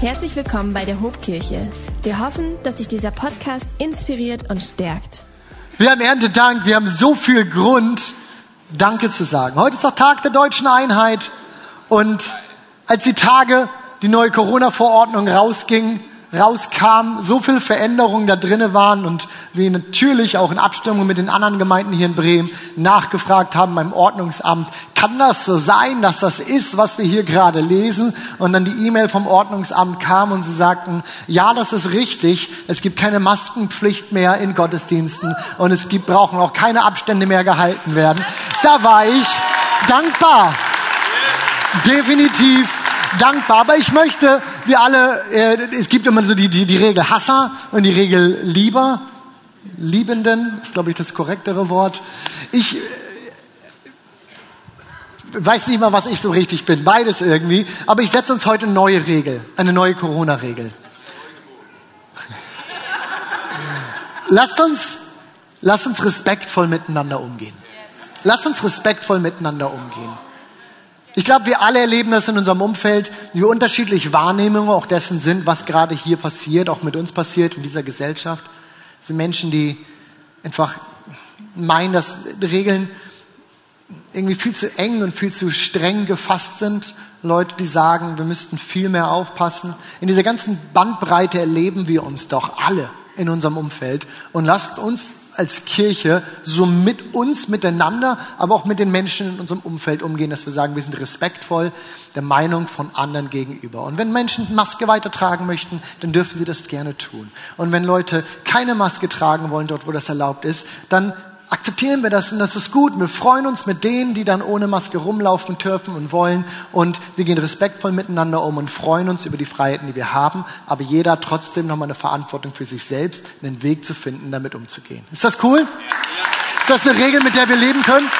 Herzlich willkommen bei der Hobkirche. Wir hoffen, dass dich dieser Podcast inspiriert und stärkt. Wir haben Erntedank, wir haben so viel Grund, Danke zu sagen. Heute ist auch Tag der deutschen Einheit und als die Tage, die neue Corona-Verordnung rausging, rauskam, so viel Veränderungen da drinnen waren und wir natürlich auch in Abstimmung mit den anderen Gemeinden hier in Bremen nachgefragt haben beim Ordnungsamt, kann das so sein, dass das ist, was wir hier gerade lesen? Und dann die E-Mail vom Ordnungsamt kam und sie sagten, ja, das ist richtig, es gibt keine Maskenpflicht mehr in Gottesdiensten und es gibt, brauchen auch keine Abstände mehr gehalten werden. Da war ich dankbar. Definitiv dankbar. Aber ich möchte, wir alle, äh, es gibt immer so die, die, die Regel Hasser und die Regel Lieber. Liebenden ist, glaube ich, das korrektere Wort. Ich äh, weiß nicht mal, was ich so richtig bin. Beides irgendwie. Aber ich setze uns heute eine neue Regel, eine neue Corona-Regel. lasst uns, lasst uns respektvoll miteinander umgehen. Lasst uns respektvoll miteinander umgehen. Ich glaube, wir alle erleben das in unserem Umfeld, wie unterschiedliche Wahrnehmungen auch dessen sind, was gerade hier passiert, auch mit uns passiert in dieser Gesellschaft. Sind Menschen, die einfach meinen, dass Regeln irgendwie viel zu eng und viel zu streng gefasst sind. Leute, die sagen, wir müssten viel mehr aufpassen. In dieser ganzen Bandbreite erleben wir uns doch alle in unserem Umfeld. Und lasst uns als Kirche so mit uns miteinander, aber auch mit den Menschen in unserem Umfeld umgehen, dass wir sagen, wir sind respektvoll der Meinung von anderen gegenüber. Und wenn Menschen Maske weitertragen möchten, dann dürfen sie das gerne tun. Und wenn Leute keine Maske tragen wollen, dort wo das erlaubt ist, dann akzeptieren wir das und das ist gut. Wir freuen uns mit denen, die dann ohne Maske rumlaufen dürfen und wollen und wir gehen respektvoll miteinander um und freuen uns über die Freiheiten, die wir haben, aber jeder hat trotzdem nochmal eine Verantwortung für sich selbst, einen Weg zu finden, damit umzugehen. Ist das cool? Ist das eine Regel, mit der wir leben können?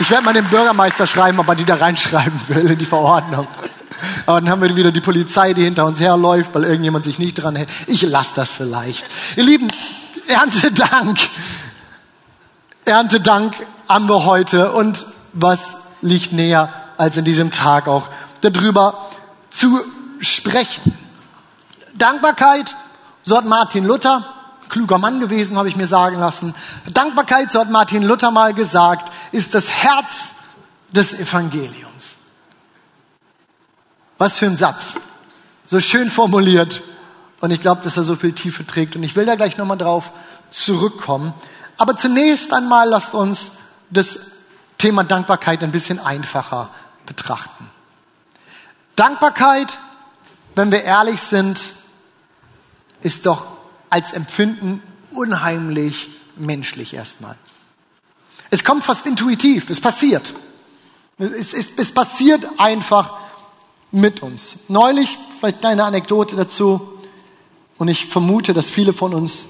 Ich werde mal dem Bürgermeister schreiben, ob er die da reinschreiben will in die Verordnung. Aber dann haben wir wieder die Polizei, die hinter uns herläuft, weil irgendjemand sich nicht dran hält. Ich lasse das vielleicht. Ihr Lieben, Erntedank. Erntedank haben wir heute. Und was liegt näher, als in diesem Tag auch darüber zu sprechen? Dankbarkeit, so hat Martin Luther, kluger Mann gewesen, habe ich mir sagen lassen. Dankbarkeit, so hat Martin Luther mal gesagt, ist das Herz des Evangeliums. Was für ein Satz. So schön formuliert. Und ich glaube, dass er so viel Tiefe trägt. Und ich will da gleich nochmal drauf zurückkommen. Aber zunächst einmal lasst uns das Thema Dankbarkeit ein bisschen einfacher betrachten. Dankbarkeit, wenn wir ehrlich sind, ist doch als Empfinden unheimlich menschlich erstmal. Es kommt fast intuitiv, es passiert. Es, es, es passiert einfach mit uns. Neulich, vielleicht eine Anekdote dazu, und ich vermute, dass viele von uns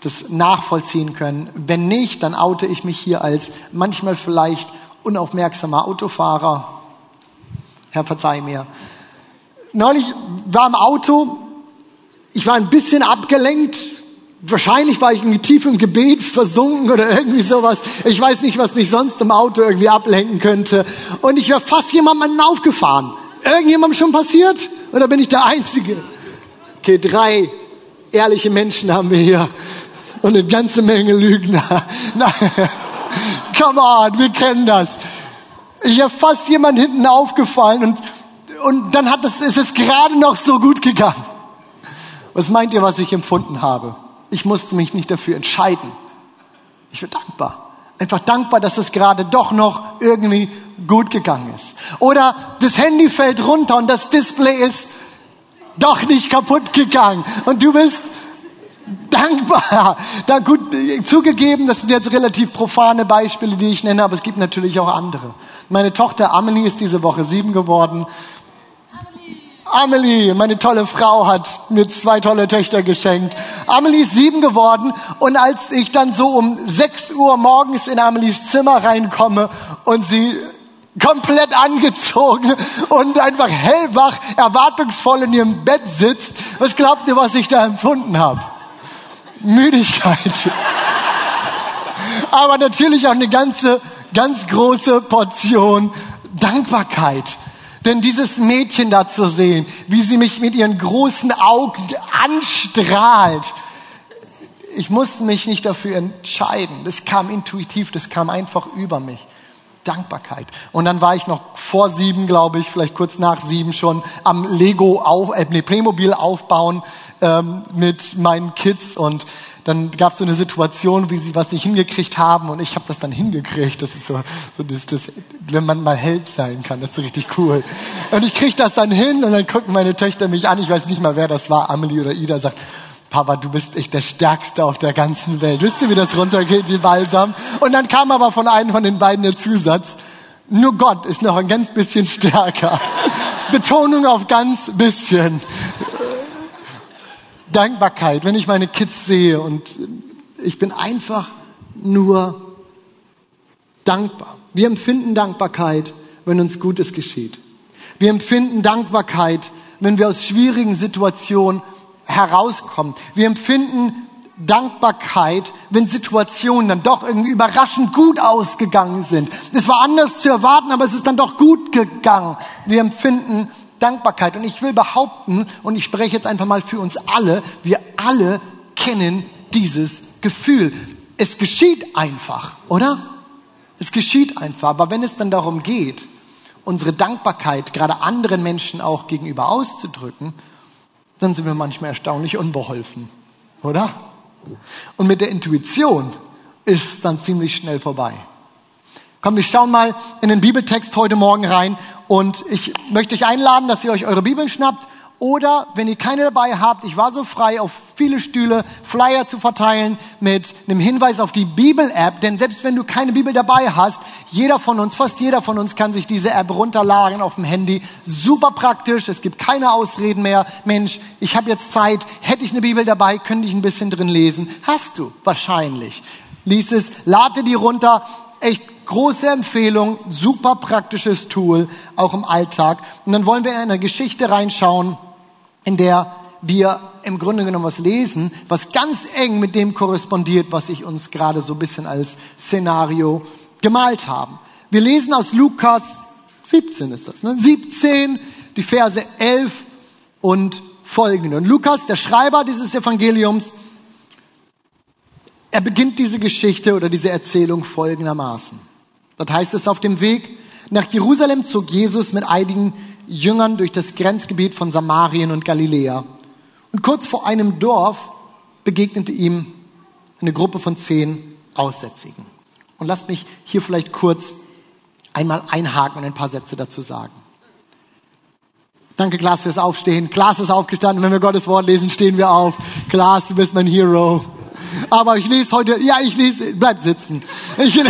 das nachvollziehen können. Wenn nicht, dann oute ich mich hier als manchmal vielleicht unaufmerksamer Autofahrer. Herr, verzeih mir. Neulich war im Auto, ich war ein bisschen abgelenkt. Wahrscheinlich war ich irgendwie tief im Gebet versunken oder irgendwie sowas. Ich weiß nicht, was mich sonst im Auto irgendwie ablenken könnte. Und ich wäre fast jemandem aufgefahren. Irgendjemandem schon passiert? Oder bin ich der Einzige? Okay, drei ehrliche Menschen haben wir hier und eine ganze Menge Lügner. Come on, wir kennen das. Ich habe fast jemand hinten aufgefallen und, und dann hat es, ist es gerade noch so gut gegangen. Was meint ihr, was ich empfunden habe? Ich musste mich nicht dafür entscheiden. Ich bin dankbar. Einfach dankbar, dass es gerade doch noch irgendwie gut gegangen ist. Oder das Handy fällt runter und das Display ist doch nicht kaputt gegangen. Und du bist dankbar. Da gut zugegeben, das sind jetzt relativ profane Beispiele, die ich nenne, aber es gibt natürlich auch andere. Meine Tochter Amelie ist diese Woche sieben geworden. Amelie, meine tolle Frau, hat mir zwei tolle Töchter geschenkt. Amelie ist sieben geworden und als ich dann so um sechs Uhr morgens in Amelies Zimmer reinkomme und sie komplett angezogen und einfach hellwach, erwartungsvoll in ihrem Bett sitzt. Was glaubt ihr, was ich da empfunden habe? Müdigkeit. Aber natürlich auch eine ganze, ganz große Portion Dankbarkeit. Denn dieses Mädchen da zu sehen, wie sie mich mit ihren großen Augen anstrahlt, ich musste mich nicht dafür entscheiden. Das kam intuitiv, das kam einfach über mich. Dankbarkeit. Und dann war ich noch vor sieben, glaube ich, vielleicht kurz nach sieben schon am Lego auf, äh, nee, Playmobil aufbauen ähm, mit meinen Kids und dann gab es so eine Situation, wie sie was nicht hingekriegt haben und ich habe das dann hingekriegt. Das ist so, so das, das, wenn man mal Held sein kann, das ist richtig cool. Und ich krieg das dann hin und dann gucken meine Töchter mich an. Ich weiß nicht mal, wer das war, Amelie oder Ida, sagt, Papa, du bist echt der Stärkste auf der ganzen Welt. Wisst ihr, wie das runtergeht wie Balsam? Und dann kam aber von einem von den beiden der Zusatz, nur Gott ist noch ein ganz bisschen stärker. Betonung auf ganz bisschen. Dankbarkeit, wenn ich meine Kids sehe und ich bin einfach nur dankbar. Wir empfinden Dankbarkeit, wenn uns Gutes geschieht. Wir empfinden Dankbarkeit, wenn wir aus schwierigen Situationen herauskommen. Wir empfinden Dankbarkeit, wenn Situationen dann doch irgendwie überraschend gut ausgegangen sind. Es war anders zu erwarten, aber es ist dann doch gut gegangen. Wir empfinden Dankbarkeit. Und ich will behaupten, und ich spreche jetzt einfach mal für uns alle, wir alle kennen dieses Gefühl. Es geschieht einfach, oder? Es geschieht einfach. Aber wenn es dann darum geht, unsere Dankbarkeit gerade anderen Menschen auch gegenüber auszudrücken, dann sind wir manchmal erstaunlich unbeholfen, oder? Und mit der Intuition ist dann ziemlich schnell vorbei. Komm, wir schauen mal in den Bibeltext heute Morgen rein und ich möchte euch einladen, dass ihr euch eure Bibeln schnappt oder wenn ihr keine dabei habt, ich war so frei, auf viele Stühle Flyer zu verteilen mit einem Hinweis auf die Bibel-App. Denn selbst wenn du keine Bibel dabei hast, jeder von uns, fast jeder von uns kann sich diese App runterladen auf dem Handy. Super praktisch, es gibt keine Ausreden mehr. Mensch, ich habe jetzt Zeit, hätte ich eine Bibel dabei, könnte ich ein bisschen drin lesen. Hast du wahrscheinlich. Lies es, lade die runter. Echt große Empfehlung, super praktisches Tool, auch im Alltag. Und dann wollen wir in eine Geschichte reinschauen, in der wir im Grunde genommen was lesen, was ganz eng mit dem korrespondiert, was ich uns gerade so ein bisschen als Szenario gemalt haben. Wir lesen aus Lukas 17 ist das, ne? 17, die Verse 11 und folgende. Und Lukas, der Schreiber dieses Evangeliums, er beginnt diese Geschichte oder diese Erzählung folgendermaßen. Dort heißt es, auf dem Weg nach Jerusalem zog Jesus mit einigen Jüngern durch das Grenzgebiet von Samarien und Galiläa. Und kurz vor einem Dorf begegnete ihm eine Gruppe von zehn Aussätzigen. Und lasst mich hier vielleicht kurz einmal einhaken und ein paar Sätze dazu sagen. Danke, Klaas, fürs Aufstehen. Klaas ist aufgestanden. Wenn wir Gottes Wort lesen, stehen wir auf. Klaas, du bist mein Hero. Aber ich lese heute, ja, ich lese, bleib sitzen. Ich,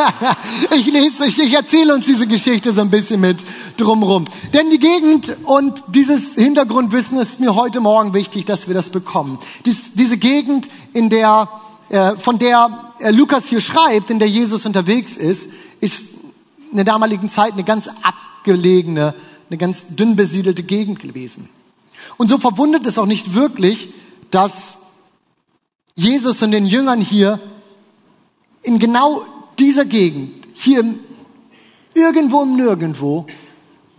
ich lese, ich, ich erzähle uns diese Geschichte so ein bisschen mit drumrum. Denn die Gegend und dieses Hintergrundwissen ist mir heute Morgen wichtig, dass wir das bekommen. Dies, diese Gegend, in der, äh, von der äh, Lukas hier schreibt, in der Jesus unterwegs ist, ist in der damaligen Zeit eine ganz abgelegene, eine ganz dünn besiedelte Gegend gewesen. Und so verwundert es auch nicht wirklich, dass Jesus und den Jüngern hier in genau dieser Gegend, hier irgendwo im Nirgendwo,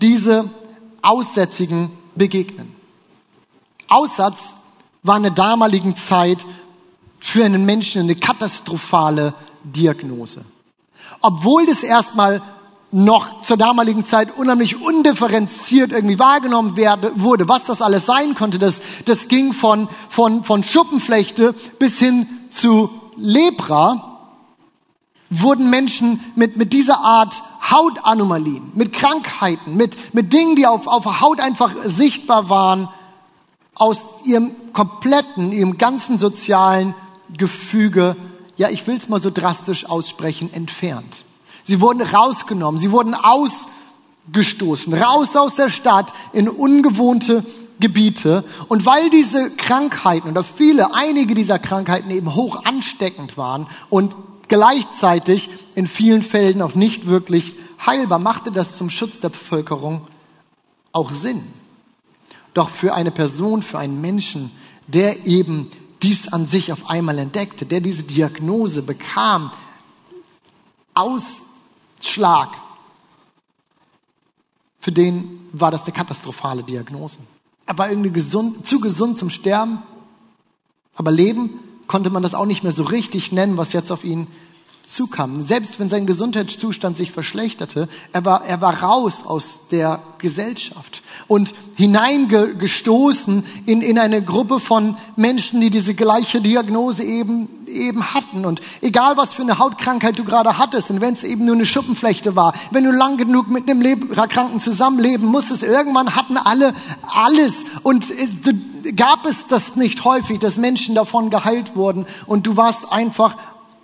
diese Aussätzigen begegnen. Aussatz war in der damaligen Zeit für einen Menschen eine katastrophale Diagnose. Obwohl das erstmal noch zur damaligen Zeit unheimlich undifferenziert irgendwie wahrgenommen werde, wurde, was das alles sein konnte. Das, das ging von, von, von Schuppenflechte bis hin zu Lepra, wurden Menschen mit, mit dieser Art Hautanomalien, mit Krankheiten, mit, mit Dingen, die auf, auf Haut einfach sichtbar waren, aus ihrem kompletten, ihrem ganzen sozialen Gefüge, ja, ich will es mal so drastisch aussprechen, entfernt. Sie wurden rausgenommen, sie wurden ausgestoßen, raus aus der Stadt in ungewohnte Gebiete. Und weil diese Krankheiten oder viele, einige dieser Krankheiten eben hoch ansteckend waren und gleichzeitig in vielen Fällen auch nicht wirklich heilbar, machte das zum Schutz der Bevölkerung auch Sinn. Doch für eine Person, für einen Menschen, der eben dies an sich auf einmal entdeckte, der diese Diagnose bekam, aus Schlag für den war das eine katastrophale Diagnose. Er war irgendwie gesund, zu gesund zum Sterben, aber leben konnte man das auch nicht mehr so richtig nennen, was jetzt auf ihn zukam. Selbst wenn sein Gesundheitszustand sich verschlechterte, er war, er war raus aus der Gesellschaft und hineingestoßen in, in eine Gruppe von Menschen, die diese gleiche Diagnose eben, eben hatten. Und egal was für eine Hautkrankheit du gerade hattest, und wenn es eben nur eine Schuppenflechte war, wenn du lang genug mit einem Leberkranken zusammenleben musstest, irgendwann hatten alle alles. Und es, gab es das nicht häufig, dass Menschen davon geheilt wurden und du warst einfach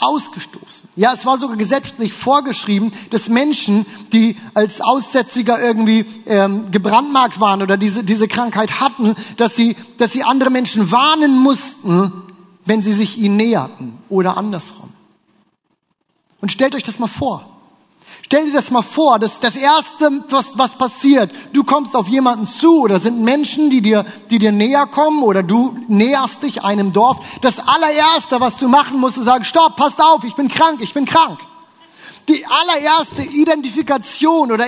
ausgestoßen. Ja, es war sogar gesetzlich vorgeschrieben, dass Menschen, die als Aussätziger irgendwie ähm, gebrandmarkt waren oder diese, diese Krankheit hatten, dass sie, dass sie andere Menschen warnen mussten, wenn sie sich ihnen näherten oder andersrum. Und stellt euch das mal vor. Stell dir das mal vor, das, das Erste, was, was passiert, du kommst auf jemanden zu oder sind Menschen, die dir, die dir näher kommen oder du näherst dich einem Dorf. Das allererste, was du machen musst, ist sagen, stopp, passt auf, ich bin krank, ich bin krank. Die allererste Identifikation oder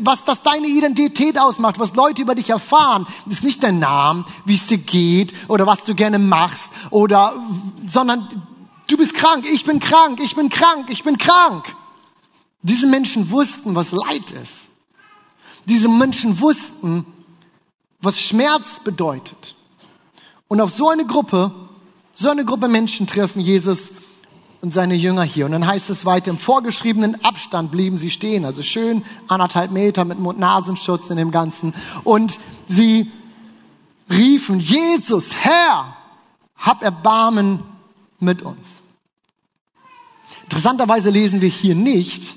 was das deine Identität ausmacht, was Leute über dich erfahren, ist nicht dein Name, wie es dir geht oder was du gerne machst oder, sondern du bist krank, ich bin krank, ich bin krank, ich bin krank. Diese Menschen wussten, was Leid ist. Diese Menschen wussten, was Schmerz bedeutet. Und auf so eine Gruppe, so eine Gruppe Menschen treffen Jesus und seine Jünger hier. Und dann heißt es weiter, im vorgeschriebenen Abstand blieben sie stehen, also schön anderthalb Meter mit Mund-Nasenschutz in dem Ganzen. Und sie riefen, Jesus, Herr, hab Erbarmen mit uns. Interessanterweise lesen wir hier nicht,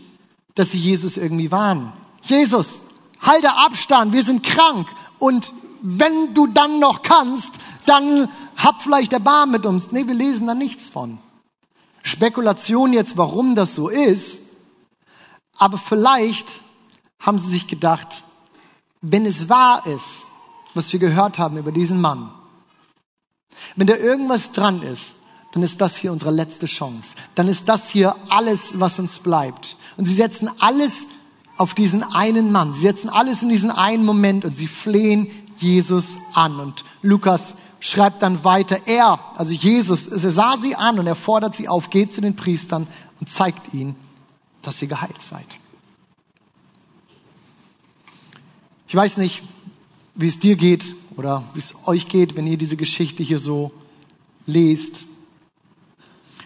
dass sie Jesus irgendwie warnen. Jesus, halte Abstand, wir sind krank. Und wenn du dann noch kannst, dann hab vielleicht Erbarmen mit uns. Nee, wir lesen da nichts von. Spekulation jetzt, warum das so ist. Aber vielleicht haben sie sich gedacht, wenn es wahr ist, was wir gehört haben über diesen Mann, wenn da irgendwas dran ist, dann ist das hier unsere letzte Chance. Dann ist das hier alles, was uns bleibt. Und sie setzen alles auf diesen einen Mann. Sie setzen alles in diesen einen Moment und sie flehen Jesus an. Und Lukas schreibt dann weiter, er, also Jesus, er sah sie an und er fordert sie auf, geht zu den Priestern und zeigt ihnen, dass ihr geheilt seid. Ich weiß nicht, wie es dir geht oder wie es euch geht, wenn ihr diese Geschichte hier so lest.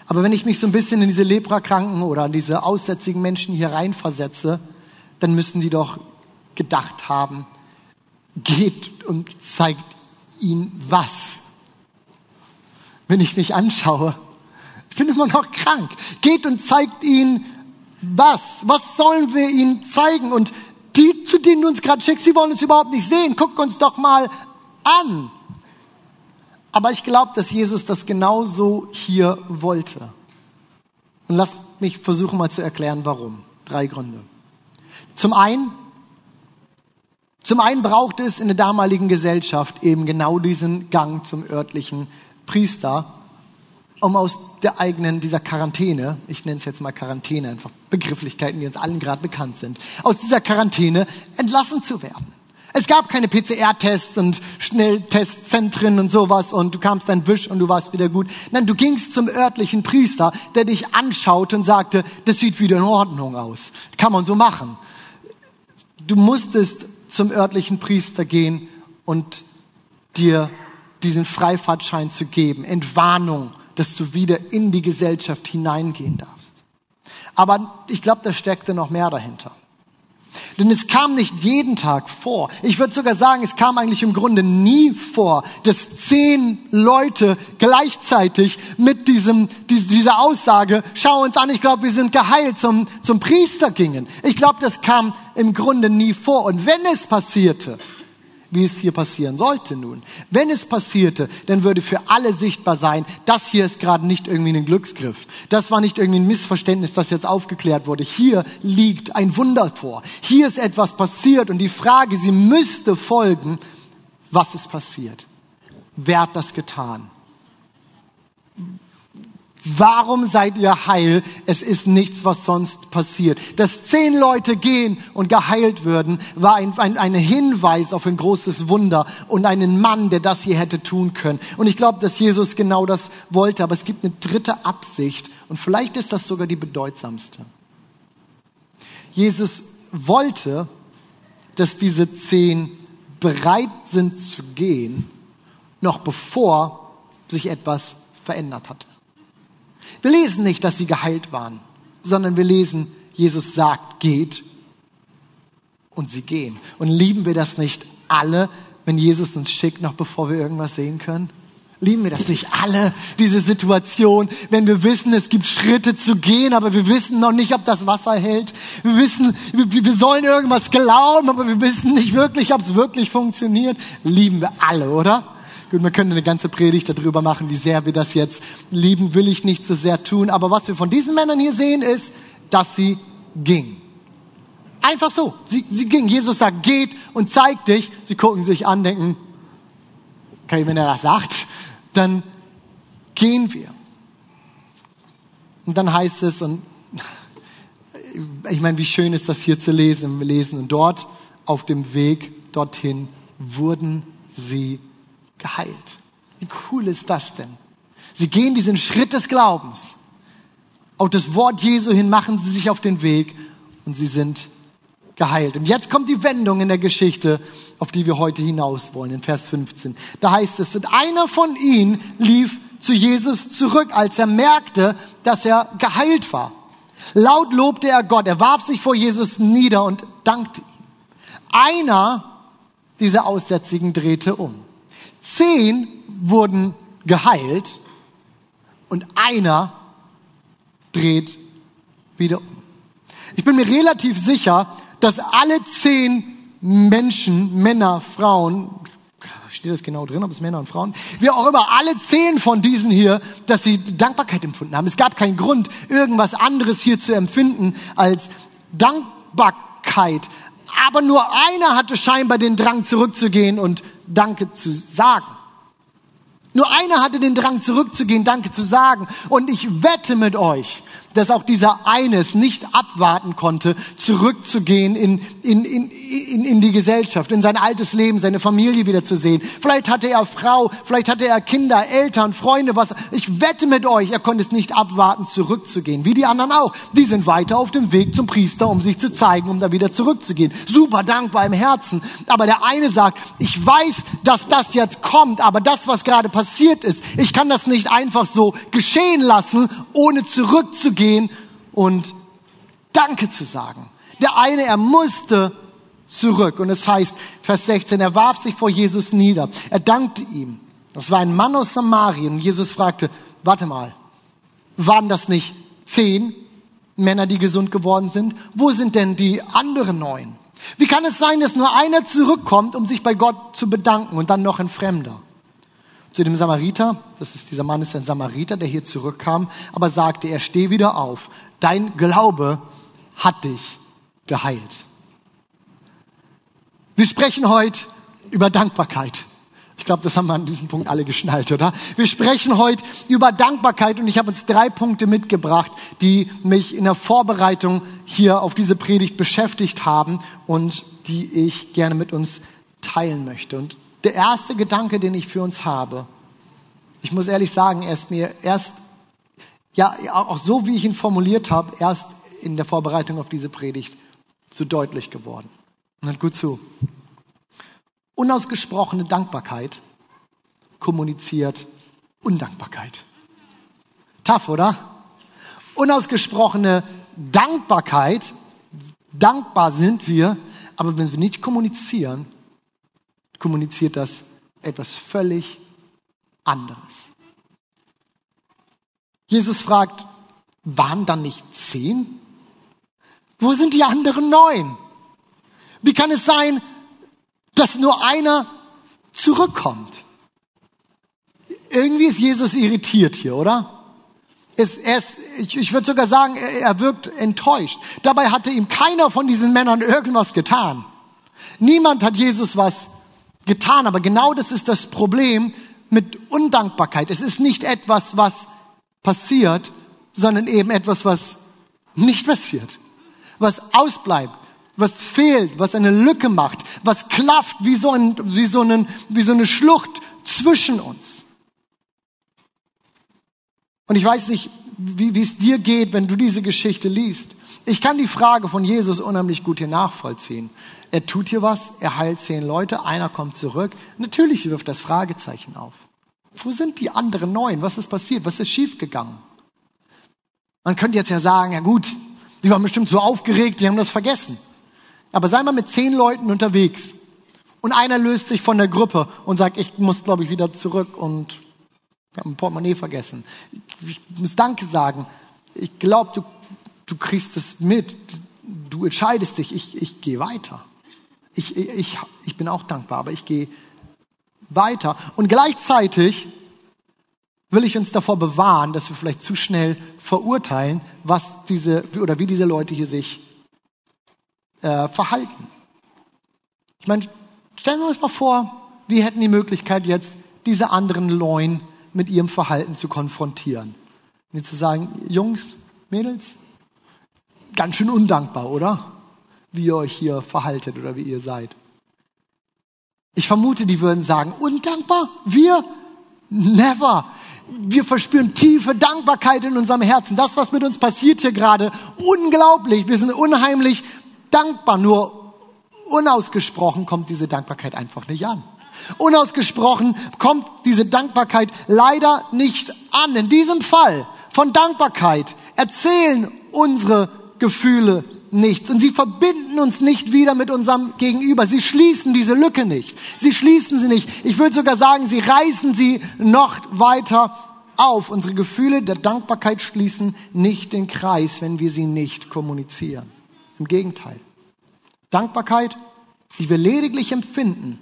Aber wenn ich mich so ein bisschen in diese Leprakranken oder an diese aussätzigen Menschen hier reinversetze, dann müssen die doch gedacht haben, geht und zeigt ihnen was. Wenn ich mich anschaue, ich bin immer noch krank. Geht und zeigt ihnen was. Was sollen wir ihnen zeigen? Und die, zu denen du uns gerade schickst, die wollen uns überhaupt nicht sehen. Guck uns doch mal an. Aber ich glaube, dass Jesus das genauso hier wollte. Und lasst mich versuchen mal zu erklären, warum. Drei Gründe. Zum einen, zum einen brauchte es in der damaligen Gesellschaft eben genau diesen Gang zum örtlichen Priester, um aus der eigenen, dieser Quarantäne, ich nenne es jetzt mal Quarantäne, einfach Begrifflichkeiten, die uns allen gerade bekannt sind, aus dieser Quarantäne entlassen zu werden. Es gab keine PCR-Tests und Schnelltestzentren und sowas und du kamst dann Wisch und du warst wieder gut. Nein, du gingst zum örtlichen Priester, der dich anschaute und sagte, das sieht wieder in Ordnung aus. Kann man so machen. Du musstest zum örtlichen Priester gehen und dir diesen Freifahrtschein zu geben, Entwarnung, dass du wieder in die Gesellschaft hineingehen darfst. Aber ich glaube, da steckte noch mehr dahinter. Denn es kam nicht jeden Tag vor. Ich würde sogar sagen, es kam eigentlich im Grunde nie vor, dass zehn Leute gleichzeitig mit diesem, dieser Aussage, schau uns an, ich glaube, wir sind geheilt, zum, zum Priester gingen. Ich glaube, das kam im Grunde nie vor. Und wenn es passierte, wie es hier passieren sollte nun. Wenn es passierte, dann würde für alle sichtbar sein, das hier ist gerade nicht irgendwie ein Glücksgriff. Das war nicht irgendwie ein Missverständnis, das jetzt aufgeklärt wurde. Hier liegt ein Wunder vor. Hier ist etwas passiert und die Frage, sie müsste folgen, was ist passiert? Wer hat das getan? Warum seid ihr heil? Es ist nichts, was sonst passiert. Dass zehn Leute gehen und geheilt würden, war ein, ein, ein Hinweis auf ein großes Wunder und einen Mann, der das hier hätte tun können. Und ich glaube, dass Jesus genau das wollte. Aber es gibt eine dritte Absicht und vielleicht ist das sogar die bedeutsamste. Jesus wollte, dass diese zehn bereit sind zu gehen, noch bevor sich etwas verändert hatte. Wir lesen nicht, dass sie geheilt waren, sondern wir lesen, Jesus sagt, geht und sie gehen. Und lieben wir das nicht alle, wenn Jesus uns schickt, noch bevor wir irgendwas sehen können? Lieben wir das nicht alle, diese Situation, wenn wir wissen, es gibt Schritte zu gehen, aber wir wissen noch nicht, ob das Wasser hält. Wir wissen, wir, sollen irgendwas glauben, aber wir wissen nicht wirklich, ob es wirklich funktioniert. Lieben wir alle, oder? Gut, wir können eine ganze Predigt darüber machen, wie sehr wir das jetzt lieben, will ich nicht so sehr tun. Aber was wir von diesen Männern hier sehen, ist, dass sie ging. Einfach so. Sie, sie ging. Jesus sagt, geht und zeigt dich. Sie gucken sich an, denken, okay, wenn er das sagt, dann gehen wir. Und dann heißt es, und ich meine, wie schön ist das hier zu lesen. Wir lesen, und dort auf dem Weg dorthin wurden sie geheilt. Wie cool ist das denn? Sie gehen diesen Schritt des Glaubens. Auf das Wort Jesu hin machen sie sich auf den Weg und sie sind geheilt. Und jetzt kommt die Wendung in der Geschichte, auf die wir heute hinaus wollen, in Vers 15. Da heißt es, und einer von ihnen lief zu Jesus zurück, als er merkte, dass er geheilt war. Laut lobte er Gott, er warf sich vor Jesus nieder und dankte ihm. Einer dieser Aussätzigen drehte um. Zehn wurden geheilt und einer dreht wieder um. Ich bin mir relativ sicher, dass alle zehn Menschen, Männer, Frauen, steht das genau drin, ob es Männer und Frauen, wie auch immer, alle zehn von diesen hier, dass sie Dankbarkeit empfunden haben. Es gab keinen Grund, irgendwas anderes hier zu empfinden als Dankbarkeit. Aber nur einer hatte scheinbar den Drang zurückzugehen und Danke zu sagen. Nur einer hatte den Drang zurückzugehen, Danke zu sagen. Und ich wette mit euch, dass auch dieser eines nicht abwarten konnte, zurückzugehen in, in, in, in, in die Gesellschaft, in sein altes Leben, seine Familie wiederzusehen. Vielleicht hatte er Frau, vielleicht hatte er Kinder, Eltern, Freunde, was. Ich wette mit euch, er konnte es nicht abwarten, zurückzugehen. Wie die anderen auch. Die sind weiter auf dem Weg zum Priester, um sich zu zeigen, um da wieder zurückzugehen. Super dankbar im Herzen. Aber der eine sagt, ich weiß, dass das jetzt kommt, aber das, was gerade passiert ist, ich kann das nicht einfach so geschehen lassen, ohne zurückzugehen gehen und Danke zu sagen. Der eine, er musste zurück. Und es heißt, Vers 16, er warf sich vor Jesus nieder. Er dankte ihm. Das war ein Mann aus Samarien. Und Jesus fragte, warte mal, waren das nicht zehn Männer, die gesund geworden sind? Wo sind denn die anderen neun? Wie kann es sein, dass nur einer zurückkommt, um sich bei Gott zu bedanken und dann noch ein Fremder? Zu dem Samariter, das ist dieser Mann ist ein Samariter, der hier zurückkam, aber sagte, er steh wieder auf. Dein Glaube hat dich geheilt. Wir sprechen heute über Dankbarkeit. Ich glaube, das haben wir an diesem Punkt alle geschnallt, oder? Wir sprechen heute über Dankbarkeit und ich habe uns drei Punkte mitgebracht, die mich in der Vorbereitung hier auf diese Predigt beschäftigt haben und die ich gerne mit uns teilen möchte. Und der erste Gedanke, den ich für uns habe, ich muss ehrlich sagen, er ist mir erst, ja, auch so wie ich ihn formuliert habe, erst in der Vorbereitung auf diese Predigt zu deutlich geworden. Und hört gut zu. Unausgesprochene Dankbarkeit kommuniziert Undankbarkeit. Tough, oder? Unausgesprochene Dankbarkeit, dankbar sind wir, aber wenn wir nicht kommunizieren, kommuniziert das etwas völlig anderes. Jesus fragt, waren dann nicht zehn? Wo sind die anderen neun? Wie kann es sein, dass nur einer zurückkommt? Irgendwie ist Jesus irritiert hier, oder? Es, er ist, ich, ich würde sogar sagen, er, er wirkt enttäuscht. Dabei hatte ihm keiner von diesen Männern irgendwas getan. Niemand hat Jesus was getan. Aber genau das ist das Problem mit Undankbarkeit. Es ist nicht etwas, was passiert, sondern eben etwas, was nicht passiert, was ausbleibt, was fehlt, was eine Lücke macht, was klafft wie so, ein, wie so, einen, wie so eine Schlucht zwischen uns. Und ich weiß nicht, wie, wie es dir geht, wenn du diese Geschichte liest. Ich kann die Frage von Jesus unheimlich gut hier nachvollziehen. Er tut hier was, er heilt zehn Leute, einer kommt zurück. Natürlich wirft das Fragezeichen auf. Wo sind die anderen neun? Was ist passiert? Was ist schiefgegangen? Man könnte jetzt ja sagen, ja gut, die waren bestimmt so aufgeregt, die haben das vergessen. Aber sei mal mit zehn Leuten unterwegs und einer löst sich von der Gruppe und sagt, ich muss, glaube ich, wieder zurück und habe ein Portemonnaie vergessen. Ich muss Danke sagen. Ich glaube, du, du kriegst es mit. Du entscheidest dich, ich, ich gehe weiter. Ich, ich, ich bin auch dankbar, aber ich gehe weiter. Und gleichzeitig will ich uns davor bewahren, dass wir vielleicht zu schnell verurteilen, was diese oder wie diese Leute hier sich äh, verhalten. Ich meine, stellen wir uns mal vor, wir hätten die Möglichkeit jetzt, diese anderen Leuen mit ihrem Verhalten zu konfrontieren. Und zu sagen, Jungs, Mädels, ganz schön undankbar, oder? Wie ihr euch hier verhaltet oder wie ihr seid. Ich vermute, die würden sagen, undankbar? Wir? Never. Wir verspüren tiefe Dankbarkeit in unserem Herzen. Das, was mit uns passiert hier gerade, unglaublich. Wir sind unheimlich dankbar. Nur unausgesprochen kommt diese Dankbarkeit einfach nicht an. Unausgesprochen kommt diese Dankbarkeit leider nicht an. In diesem Fall von Dankbarkeit erzählen unsere Gefühle nichts und sie verbinden uns nicht wieder mit unserem Gegenüber. Sie schließen diese Lücke nicht. Sie schließen sie nicht. Ich würde sogar sagen, sie reißen sie noch weiter auf. Unsere Gefühle der Dankbarkeit schließen nicht den Kreis, wenn wir sie nicht kommunizieren. Im Gegenteil. Dankbarkeit, die wir lediglich empfinden,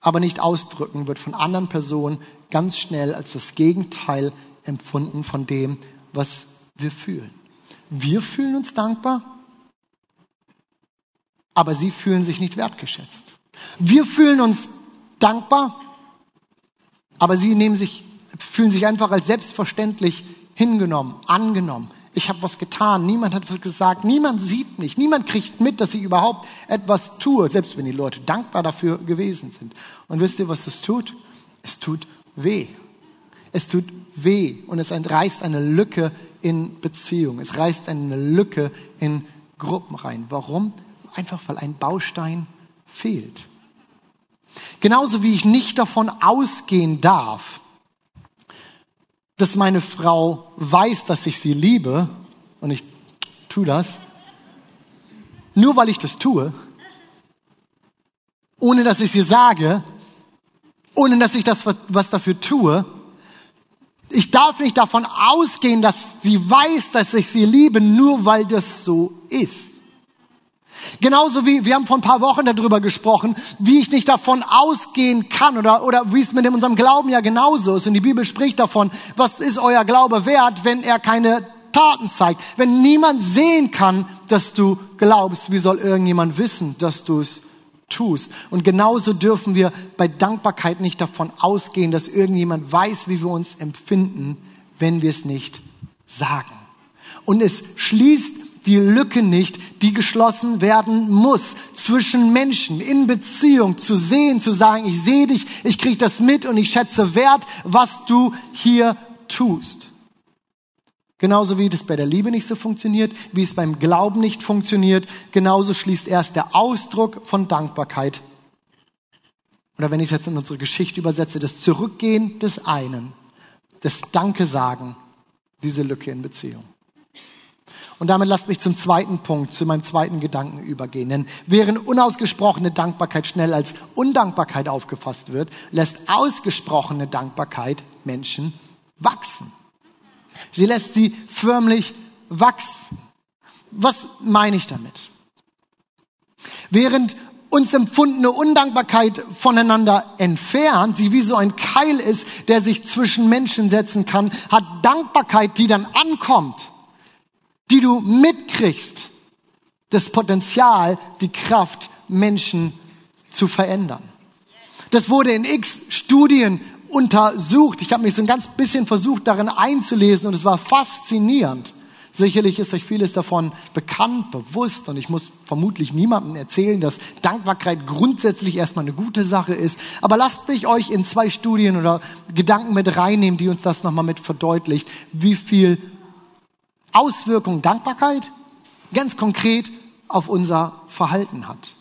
aber nicht ausdrücken, wird von anderen Personen ganz schnell als das Gegenteil empfunden von dem, was wir fühlen. Wir fühlen uns dankbar, aber sie fühlen sich nicht wertgeschätzt. Wir fühlen uns dankbar, aber sie nehmen sich, fühlen sich einfach als selbstverständlich hingenommen, angenommen, ich habe was getan, niemand hat was gesagt, niemand sieht mich, niemand kriegt mit, dass ich überhaupt etwas tue, selbst wenn die Leute dankbar dafür gewesen sind. Und wisst ihr, was es tut? Es tut weh. Es tut weh und es reißt eine Lücke in Beziehung. Es reißt eine Lücke in Gruppen rein. Warum? Einfach weil ein Baustein fehlt. Genauso wie ich nicht davon ausgehen darf, dass meine Frau weiß, dass ich sie liebe und ich tue das, nur weil ich das tue, ohne dass ich sie sage, ohne dass ich das was dafür tue. Ich darf nicht davon ausgehen, dass sie weiß, dass ich sie liebe, nur weil das so ist. Genauso wie, wir haben vor ein paar Wochen darüber gesprochen, wie ich nicht davon ausgehen kann oder, oder wie es mit unserem Glauben ja genauso ist. Und die Bibel spricht davon, was ist euer Glaube wert, wenn er keine Taten zeigt. Wenn niemand sehen kann, dass du glaubst, wie soll irgendjemand wissen, dass du es tust? Und genauso dürfen wir bei Dankbarkeit nicht davon ausgehen, dass irgendjemand weiß, wie wir uns empfinden, wenn wir es nicht sagen. Und es schließt die Lücke nicht, die geschlossen werden muss zwischen Menschen in Beziehung zu sehen, zu sagen, ich sehe dich, ich kriege das mit und ich schätze wert, was du hier tust. Genauso wie das bei der Liebe nicht so funktioniert, wie es beim Glauben nicht funktioniert, genauso schließt erst der Ausdruck von Dankbarkeit. Oder wenn ich es jetzt in unsere Geschichte übersetze, das Zurückgehen des einen, das Danke sagen, diese Lücke in Beziehung. Und damit lasst mich zum zweiten Punkt, zu meinem zweiten Gedanken übergehen. Denn während unausgesprochene Dankbarkeit schnell als Undankbarkeit aufgefasst wird, lässt ausgesprochene Dankbarkeit Menschen wachsen. Sie lässt sie förmlich wachsen. Was meine ich damit? Während uns empfundene Undankbarkeit voneinander entfernt, sie wie so ein Keil ist, der sich zwischen Menschen setzen kann, hat Dankbarkeit, die dann ankommt, die du mitkriegst, das Potenzial, die Kraft, Menschen zu verändern. Das wurde in x Studien untersucht. Ich habe mich so ein ganz bisschen versucht, darin einzulesen und es war faszinierend. Sicherlich ist euch vieles davon bekannt, bewusst und ich muss vermutlich niemandem erzählen, dass Dankbarkeit grundsätzlich erstmal eine gute Sache ist. Aber lasst mich euch in zwei Studien oder Gedanken mit reinnehmen, die uns das nochmal mit verdeutlicht, wie viel Auswirkung Dankbarkeit ganz konkret auf unser Verhalten hat.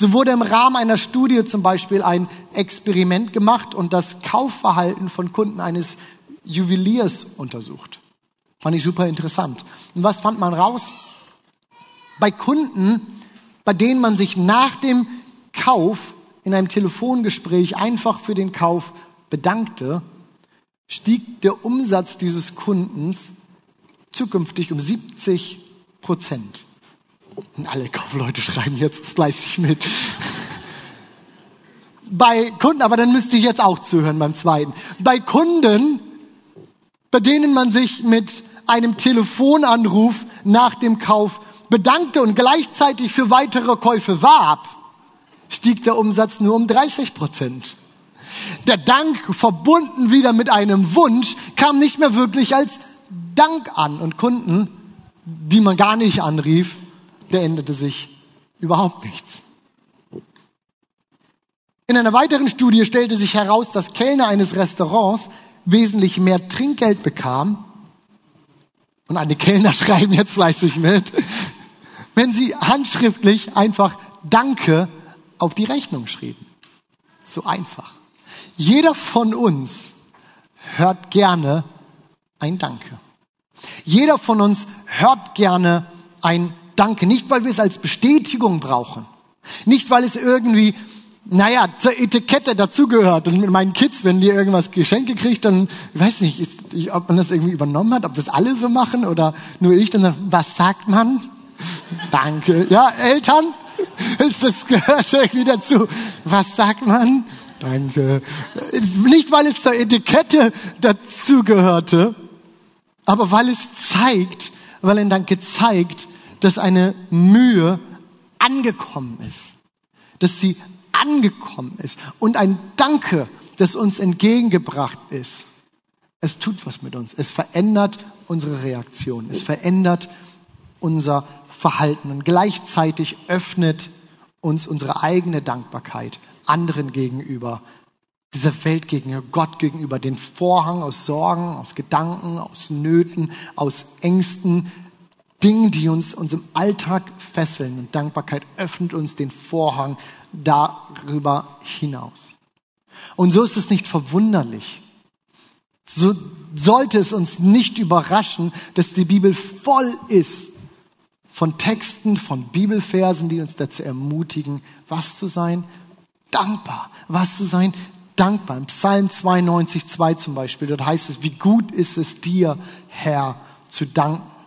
So wurde im Rahmen einer Studie zum Beispiel ein Experiment gemacht und das Kaufverhalten von Kunden eines Juweliers untersucht. Fand ich super interessant. Und was fand man raus? Bei Kunden, bei denen man sich nach dem Kauf in einem Telefongespräch einfach für den Kauf bedankte, stieg der Umsatz dieses Kundens zukünftig um 70 Prozent. Alle Kaufleute schreiben jetzt fleißig mit. Bei Kunden, aber dann müsste ich jetzt auch zuhören beim zweiten. Bei Kunden, bei denen man sich mit einem Telefonanruf nach dem Kauf bedankte und gleichzeitig für weitere Käufe warb, stieg der Umsatz nur um 30 Prozent. Der Dank, verbunden wieder mit einem Wunsch, kam nicht mehr wirklich als Dank an. Und Kunden, die man gar nicht anrief, der änderte sich überhaupt nichts. In einer weiteren Studie stellte sich heraus, dass Kellner eines Restaurants wesentlich mehr Trinkgeld bekamen, und eine Kellner schreiben jetzt fleißig mit, wenn sie handschriftlich einfach Danke auf die Rechnung schrieben. So einfach. Jeder von uns hört gerne ein Danke. Jeder von uns hört gerne ein Danke. Nicht, weil wir es als Bestätigung brauchen. Nicht, weil es irgendwie naja, zur Etikette dazugehört. Und mit meinen Kids, wenn die irgendwas Geschenke kriegt, dann, ich weiß nicht, ich, ob man das irgendwie übernommen hat, ob das alle so machen oder nur ich, dann was sagt man? Danke. Ja, Eltern, ist das gehört irgendwie dazu. Was sagt man? Danke. Nicht, weil es zur Etikette dazugehörte, aber weil es zeigt, weil ein Danke zeigt, dass eine Mühe angekommen ist. Dass sie angekommen ist und ein Danke, das uns entgegengebracht ist. Es tut was mit uns. Es verändert unsere Reaktion. Es verändert unser Verhalten und gleichzeitig öffnet uns unsere eigene Dankbarkeit anderen gegenüber, dieser Welt gegenüber, Gott gegenüber, den Vorhang aus Sorgen, aus Gedanken, aus Nöten, aus Ängsten, Dingen, die uns, uns im Alltag fesseln. Und Dankbarkeit öffnet uns den Vorhang darüber hinaus. Und so ist es nicht verwunderlich. So sollte es uns nicht überraschen, dass die Bibel voll ist von Texten, von Bibelversen, die uns dazu ermutigen, was zu sein? Dankbar. Was zu sein? Dankbar. Im Psalm 92, 2 zum Beispiel, dort heißt es, wie gut ist es dir, Herr, zu danken.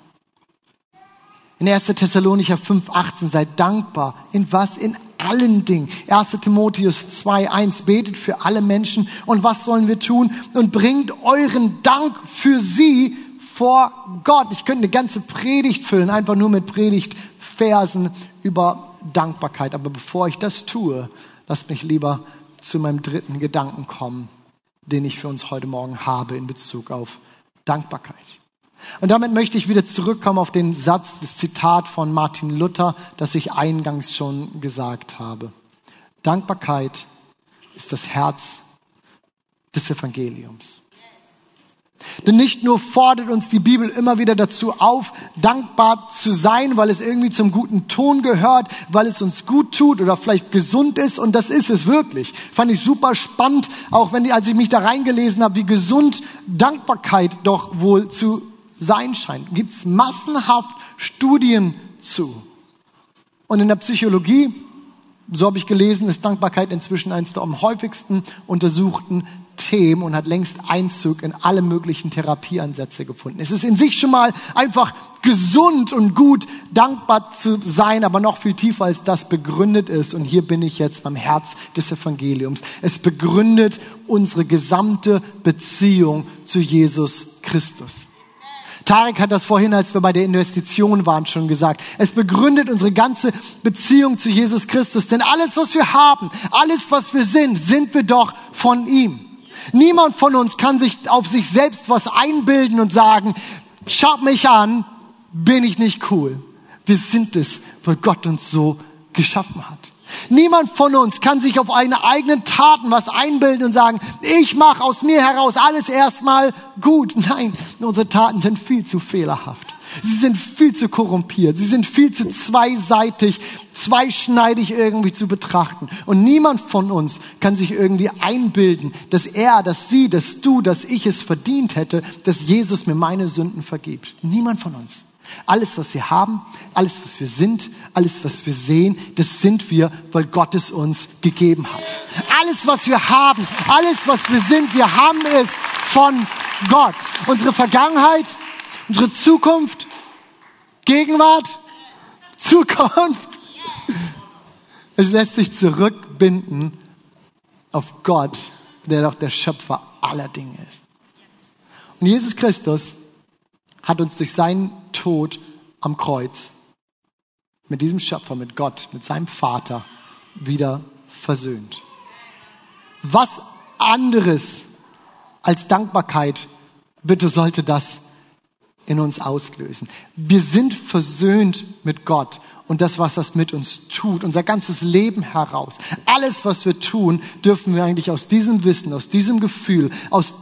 In 1. Thessalonicher 5, 18, seid dankbar. In was? In allen Dingen. 1. Timotheus 2, 1, betet für alle Menschen. Und was sollen wir tun? Und bringt euren Dank für sie vor Gott. Ich könnte eine ganze Predigt füllen, einfach nur mit Predigtversen über Dankbarkeit. Aber bevor ich das tue, lasst mich lieber zu meinem dritten Gedanken kommen, den ich für uns heute Morgen habe in Bezug auf Dankbarkeit. Und damit möchte ich wieder zurückkommen auf den Satz, das Zitat von Martin Luther, das ich eingangs schon gesagt habe. Dankbarkeit ist das Herz des Evangeliums. Denn nicht nur fordert uns die Bibel immer wieder dazu auf, dankbar zu sein, weil es irgendwie zum guten Ton gehört, weil es uns gut tut oder vielleicht gesund ist. Und das ist es wirklich. Fand ich super spannend, auch wenn die, als ich mich da reingelesen habe, wie gesund Dankbarkeit doch wohl zu sein scheint. Gibt es massenhaft Studien zu. Und in der Psychologie, so habe ich gelesen, ist Dankbarkeit inzwischen eines der am häufigsten untersuchten Themen und hat längst Einzug in alle möglichen Therapieansätze gefunden. Es ist in sich schon mal einfach gesund und gut, dankbar zu sein, aber noch viel tiefer als das begründet ist. Und hier bin ich jetzt beim Herz des Evangeliums. Es begründet unsere gesamte Beziehung zu Jesus Christus. Tarek hat das vorhin, als wir bei der Investition waren, schon gesagt. Es begründet unsere ganze Beziehung zu Jesus Christus. Denn alles, was wir haben, alles, was wir sind, sind wir doch von ihm. Niemand von uns kann sich auf sich selbst was einbilden und sagen, schaut mich an, bin ich nicht cool. Wir sind es, weil Gott uns so geschaffen hat. Niemand von uns kann sich auf eine eigenen Taten was einbilden und sagen, ich mache aus mir heraus alles erstmal gut. Nein, unsere Taten sind viel zu fehlerhaft. Sie sind viel zu korrumpiert. Sie sind viel zu zweiseitig, zweischneidig irgendwie zu betrachten. Und niemand von uns kann sich irgendwie einbilden, dass er, dass sie, dass du, dass ich es verdient hätte, dass Jesus mir meine Sünden vergibt. Niemand von uns. Alles, was wir haben, alles, was wir sind, alles, was wir sehen, das sind wir, weil Gott es uns gegeben hat. Alles, was wir haben, alles, was wir sind, wir haben es von Gott. Unsere Vergangenheit, unsere Zukunft, Gegenwart, Zukunft. Es lässt sich zurückbinden auf Gott, der doch der Schöpfer aller Dinge ist. Und Jesus Christus hat uns durch seinen Tod am Kreuz mit diesem Schöpfer, mit Gott, mit seinem Vater wieder versöhnt. Was anderes als Dankbarkeit, bitte sollte das in uns auslösen. Wir sind versöhnt mit Gott und das, was das mit uns tut, unser ganzes Leben heraus. Alles, was wir tun, dürfen wir eigentlich aus diesem Wissen, aus diesem Gefühl, aus,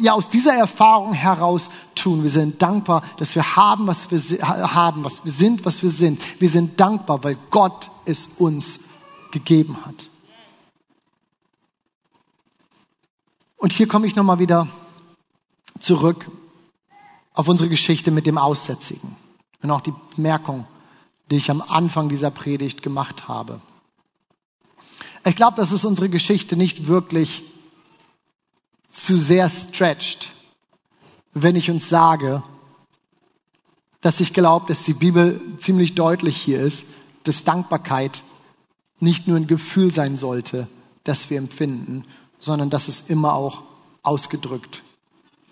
ja, aus dieser Erfahrung heraus tun. Wir sind dankbar, dass wir haben, was wir haben, was wir sind, was wir sind. Wir sind dankbar, weil Gott es uns gegeben hat. Und hier komme ich nochmal wieder zurück auf unsere Geschichte mit dem Aussätzigen und auch die Bemerkung, die ich am Anfang dieser Predigt gemacht habe. Ich glaube, dass es unsere Geschichte nicht wirklich zu sehr stretcht, wenn ich uns sage, dass ich glaube, dass die Bibel ziemlich deutlich hier ist, dass Dankbarkeit nicht nur ein Gefühl sein sollte, das wir empfinden, sondern dass es immer auch ausgedrückt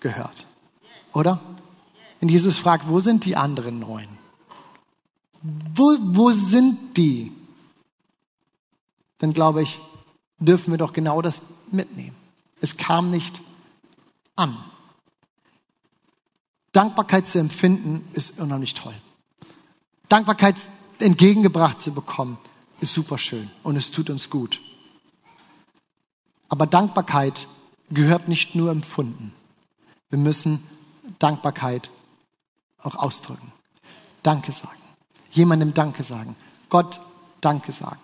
gehört. Oder? Wenn Jesus fragt, wo sind die anderen neun? Wo, wo sind die? Dann glaube ich, dürfen wir doch genau das mitnehmen. Es kam nicht an. Dankbarkeit zu empfinden ist unheimlich toll. Dankbarkeit entgegengebracht zu bekommen ist super schön und es tut uns gut. Aber Dankbarkeit gehört nicht nur empfunden. Wir müssen Dankbarkeit auch ausdrücken. Danke sagen jemandem Danke sagen. Gott Danke sagen.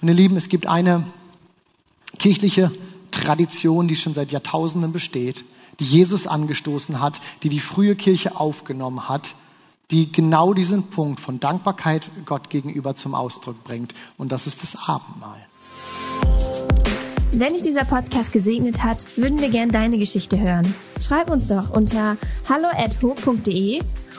Und ihr Lieben, es gibt eine kirchliche Tradition, die schon seit Jahrtausenden besteht, die Jesus angestoßen hat, die die frühe Kirche aufgenommen hat, die genau diesen Punkt von Dankbarkeit Gott gegenüber zum Ausdruck bringt. Und das ist das Abendmahl. Wenn dich dieser Podcast gesegnet hat, würden wir gern deine Geschichte hören. Schreib uns doch unter hallo@ho.de